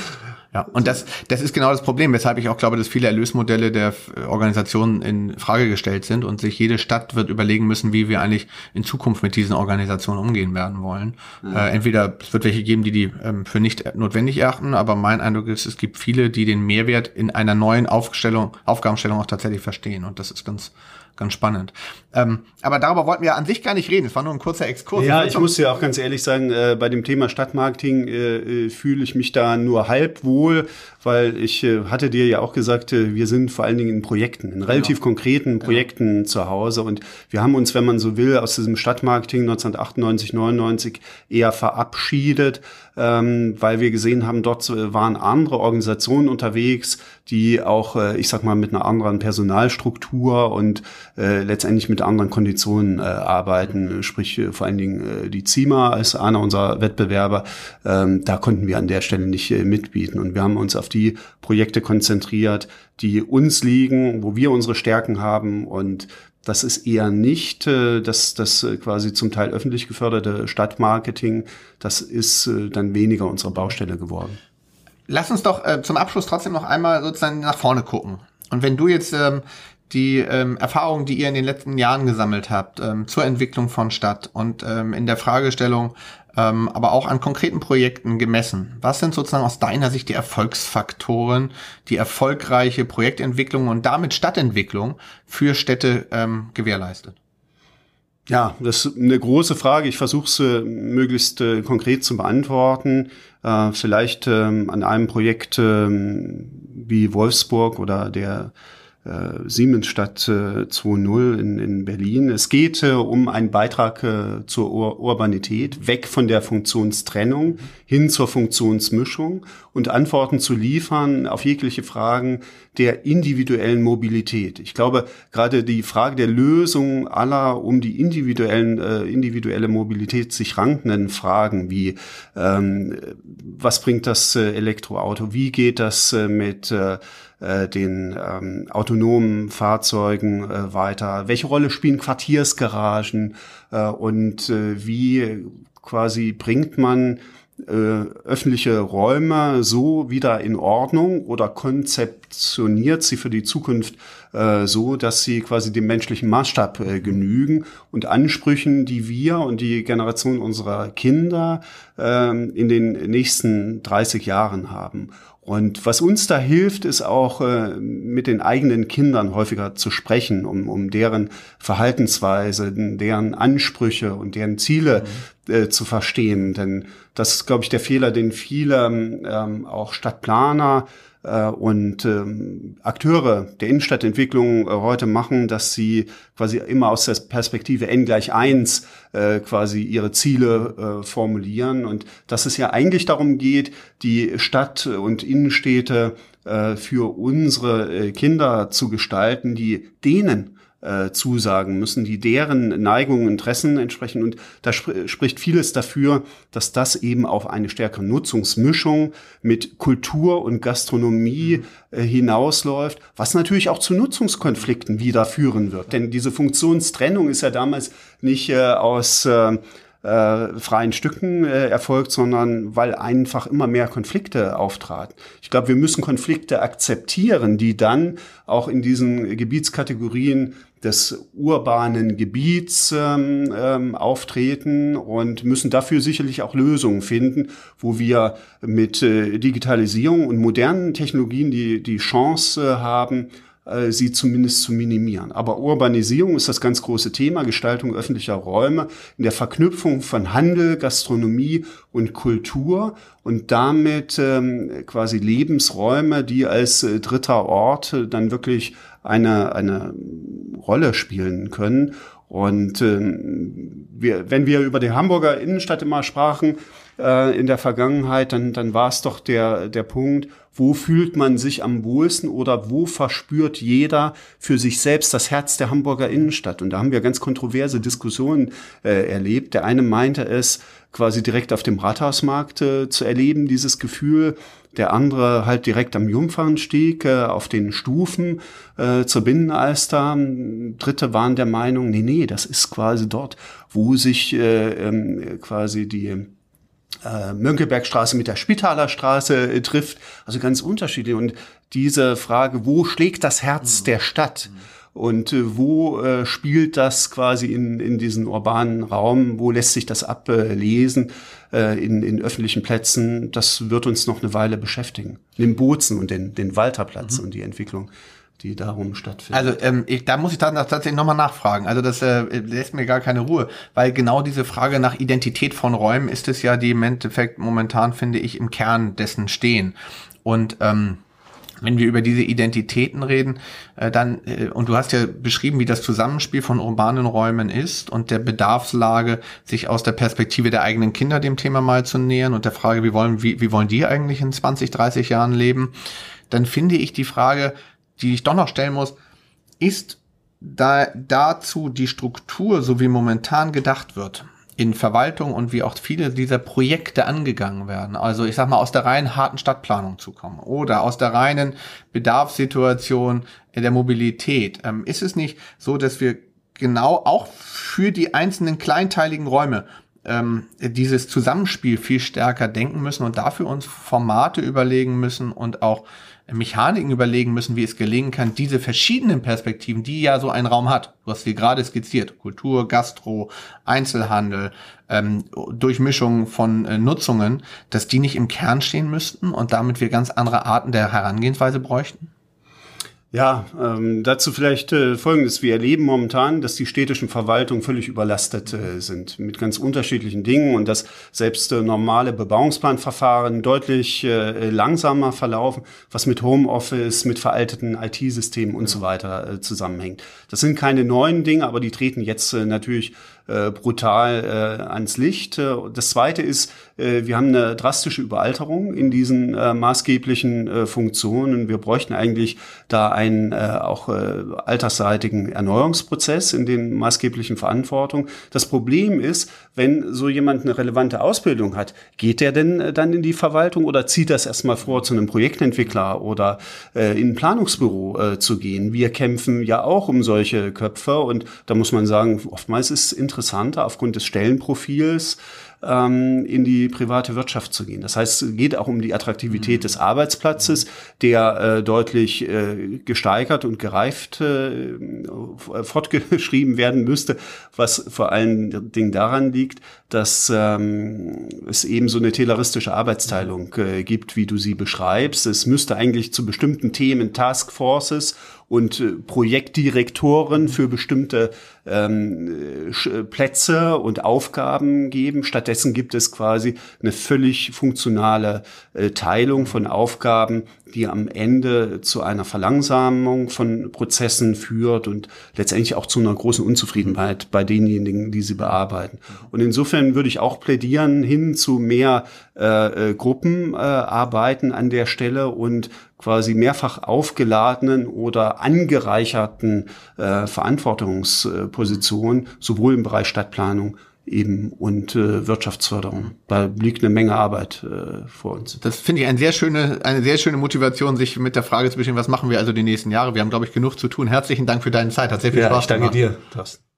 Ja, und das, das ist genau das Problem, weshalb ich auch glaube, dass viele Erlösmodelle der Organisationen in Frage gestellt sind und sich jede Stadt wird überlegen müssen, wie wir eigentlich in Zukunft mit diesen Organisationen umgehen werden wollen. Ja. Äh, entweder es wird welche geben, die die ähm, für nicht notwendig erachten, aber mein Eindruck ist, es gibt viele, die den Mehrwert in einer neuen Aufstellung, Aufgabenstellung auch tatsächlich verstehen und das ist ganz ganz spannend. Ähm, aber darüber wollten wir an sich gar nicht reden. Es war nur ein kurzer Exkurs. Ja, ich muss ja auch ganz ehrlich sagen, äh, bei dem Thema Stadtmarketing äh, äh, fühle ich mich da nur halb wohl, weil ich äh, hatte dir ja auch gesagt, äh, wir sind vor allen Dingen in Projekten, in relativ ja. konkreten Projekten ja. zu Hause und wir haben uns, wenn man so will, aus diesem Stadtmarketing 1998, 99 eher verabschiedet, ähm, weil wir gesehen haben, dort waren andere Organisationen unterwegs, die auch, äh, ich sag mal, mit einer anderen Personalstruktur und äh, letztendlich mit anderen Konditionen äh, arbeiten, sprich äh, vor allen Dingen äh, die CIMA als einer unserer Wettbewerber. Ähm, da konnten wir an der Stelle nicht äh, mitbieten. Und wir haben uns auf die Projekte konzentriert, die uns liegen, wo wir unsere Stärken haben. Und das ist eher nicht äh, das, das äh, quasi zum Teil öffentlich geförderte Stadtmarketing. Das ist äh, dann weniger unsere Baustelle geworden. Lass uns doch äh, zum Abschluss trotzdem noch einmal sozusagen nach vorne gucken. Und wenn du jetzt ähm, die ähm, Erfahrungen, die ihr in den letzten Jahren gesammelt habt ähm, zur Entwicklung von Stadt und ähm, in der Fragestellung, ähm, aber auch an konkreten Projekten gemessen. Was sind sozusagen aus deiner Sicht die Erfolgsfaktoren, die erfolgreiche Projektentwicklung und damit Stadtentwicklung für Städte ähm, gewährleistet? Ja, das ist eine große Frage. Ich versuche es möglichst äh, konkret zu beantworten. Äh, vielleicht ähm, an einem Projekt ähm, wie Wolfsburg oder der äh, Siemensstadt äh, 2.0 in, in Berlin. Es geht äh, um einen Beitrag äh, zur Ur Urbanität, weg von der Funktionstrennung hin zur Funktionsmischung und Antworten zu liefern auf jegliche Fragen der individuellen Mobilität. Ich glaube, gerade die Frage der Lösung aller um die individuellen, äh, individuelle Mobilität sich rankenden Fragen wie ähm, was bringt das äh, Elektroauto, wie geht das äh, mit äh, äh, den ähm, autonomen Fahrzeugen äh, weiter? Welche Rolle spielen Quartiersgaragen äh, und äh, wie quasi bringt man äh, öffentliche Räume so wieder in Ordnung oder konzeptioniert sie für die Zukunft äh, so, dass sie quasi dem menschlichen Maßstab äh, genügen und Ansprüchen, die wir und die Generation unserer Kinder äh, in den nächsten 30 Jahren haben. Und was uns da hilft, ist auch äh, mit den eigenen Kindern häufiger zu sprechen, um, um deren Verhaltensweise, deren Ansprüche und deren Ziele mhm. äh, zu verstehen. Denn das ist, glaube ich, der Fehler, den viele ähm, auch Stadtplaner äh, und ähm, Akteure der Innenstadtentwicklung äh, heute machen, dass sie quasi immer aus der Perspektive n gleich eins äh, quasi ihre Ziele äh, formulieren. Und dass es ja eigentlich darum geht, die Stadt und Innenstädte äh, für unsere äh, Kinder zu gestalten, die denen äh, zusagen müssen, die deren Neigungen, Interessen entsprechen. Und da sp spricht vieles dafür, dass das eben auf eine stärkere Nutzungsmischung mit Kultur und Gastronomie äh, hinausläuft, was natürlich auch zu Nutzungskonflikten wieder führen wird. Denn diese Funktionstrennung ist ja damals nicht äh, aus äh, äh, freien Stücken äh, erfolgt, sondern weil einfach immer mehr Konflikte auftraten. Ich glaube, wir müssen Konflikte akzeptieren, die dann auch in diesen Gebietskategorien des urbanen Gebiets ähm, ähm, auftreten und müssen dafür sicherlich auch Lösungen finden, wo wir mit äh, Digitalisierung und modernen Technologien die, die Chance haben, äh, sie zumindest zu minimieren. Aber Urbanisierung ist das ganz große Thema, Gestaltung öffentlicher Räume in der Verknüpfung von Handel, Gastronomie und Kultur und damit ähm, quasi Lebensräume, die als äh, dritter Ort äh, dann wirklich eine, eine Rolle spielen können. Und ähm, wir, wenn wir über die Hamburger Innenstadt immer sprachen äh, in der Vergangenheit, dann, dann war es doch der, der Punkt, wo fühlt man sich am wohlsten oder wo verspürt jeder für sich selbst das Herz der Hamburger Innenstadt. Und da haben wir ganz kontroverse Diskussionen äh, erlebt. Der eine meinte es quasi direkt auf dem Rathausmarkt äh, zu erleben, dieses Gefühl der andere halt direkt am Jungfernstieg äh, auf den Stufen äh, zur Binnenalster. Dritte waren der Meinung, nee, nee, das ist quasi dort, wo sich äh, ähm, quasi die äh, Mönckebergstraße mit der Spitaler Straße äh, trifft. Also ganz unterschiedlich. Und diese Frage, wo schlägt das Herz mhm. der Stadt? Und äh, wo äh, spielt das quasi in, in diesen urbanen Raum? Wo lässt sich das ablesen äh, in, in öffentlichen Plätzen? Das wird uns noch eine Weile beschäftigen. Den Bozen und den, den Walterplatz mhm. und die Entwicklung die darum stattfindet. Also ähm, ich, da muss ich dann tatsächlich nochmal nachfragen. Also das äh, lässt mir gar keine Ruhe, weil genau diese Frage nach Identität von Räumen ist es ja, die im Endeffekt momentan, finde ich, im Kern dessen stehen. Und ähm, wenn wir über diese Identitäten reden, äh, dann, äh, und du hast ja beschrieben, wie das Zusammenspiel von urbanen Räumen ist und der Bedarfslage, sich aus der Perspektive der eigenen Kinder dem Thema mal zu nähern und der Frage, wie wollen, wie, wie wollen die eigentlich in 20, 30 Jahren leben, dann finde ich die Frage, die ich doch noch stellen muss, ist da dazu die Struktur, so wie momentan gedacht wird, in Verwaltung und wie auch viele dieser Projekte angegangen werden. Also ich sag mal, aus der reinen harten Stadtplanung zu kommen oder aus der reinen Bedarfssituation der Mobilität. Ähm, ist es nicht so, dass wir genau auch für die einzelnen kleinteiligen Räume ähm, dieses Zusammenspiel viel stärker denken müssen und dafür uns Formate überlegen müssen und auch Mechaniken überlegen müssen, wie es gelingen kann, diese verschiedenen Perspektiven, die ja so ein Raum hat, du hast sie gerade skizziert, Kultur, Gastro, Einzelhandel, ähm, Durchmischung von äh, Nutzungen, dass die nicht im Kern stehen müssten und damit wir ganz andere Arten der Herangehensweise bräuchten? Ja, ähm, dazu vielleicht äh, Folgendes. Wir erleben momentan, dass die städtischen Verwaltungen völlig überlastet äh, sind mit ganz unterschiedlichen Dingen und dass selbst äh, normale Bebauungsplanverfahren deutlich äh, langsamer verlaufen, was mit Homeoffice, mit veralteten IT-Systemen und so weiter äh, zusammenhängt. Das sind keine neuen Dinge, aber die treten jetzt äh, natürlich äh, brutal äh, ans Licht. Äh, das Zweite ist, äh, wir haben eine drastische Überalterung in diesen äh, maßgeblichen äh, Funktionen. Wir bräuchten eigentlich da einen äh, auch äh, altersseitigen Erneuerungsprozess in den maßgeblichen Verantwortung. Das Problem ist, wenn so jemand eine relevante Ausbildung hat, geht der denn äh, dann in die Verwaltung oder zieht das erstmal vor, zu einem Projektentwickler oder äh, in ein Planungsbüro äh, zu gehen? Wir kämpfen ja auch um solche Köpfe und da muss man sagen, oftmals ist interessanter aufgrund des Stellenprofils ähm, in die private Wirtschaft zu gehen. Das heißt, es geht auch um die Attraktivität mhm. des Arbeitsplatzes, der äh, deutlich äh, gesteigert und gereift äh, fortgeschrieben werden müsste, was vor allen Dingen daran liegt, dass ähm, es eben so eine tayloristische Arbeitsteilung äh, gibt, wie du sie beschreibst. Es müsste eigentlich zu bestimmten Themen Taskforces und äh, Projektdirektoren für bestimmte ähm, Plätze und Aufgaben geben. Stattdessen gibt es quasi eine völlig funktionale äh, Teilung von Aufgaben, die am Ende zu einer Verlangsamung von Prozessen führt und letztendlich auch zu einer großen Unzufriedenheit bei denjenigen, die sie bearbeiten. Und insofern würde ich auch plädieren hin zu mehr äh, äh, Gruppenarbeiten äh, an der Stelle und quasi mehrfach aufgeladenen oder angereicherten äh, Verantwortungspositionen, sowohl im Bereich Stadtplanung eben und äh, Wirtschaftsförderung. Da liegt eine Menge Arbeit äh, vor uns. Das finde ich eine sehr schöne, eine sehr schöne Motivation, sich mit der Frage zu beschäftigen, was machen wir also die nächsten Jahre. Wir haben, glaube ich, genug zu tun. Herzlichen Dank für deine Zeit. Hat sehr viel ja, Spaß ich danke gemacht. dir, Thorsten.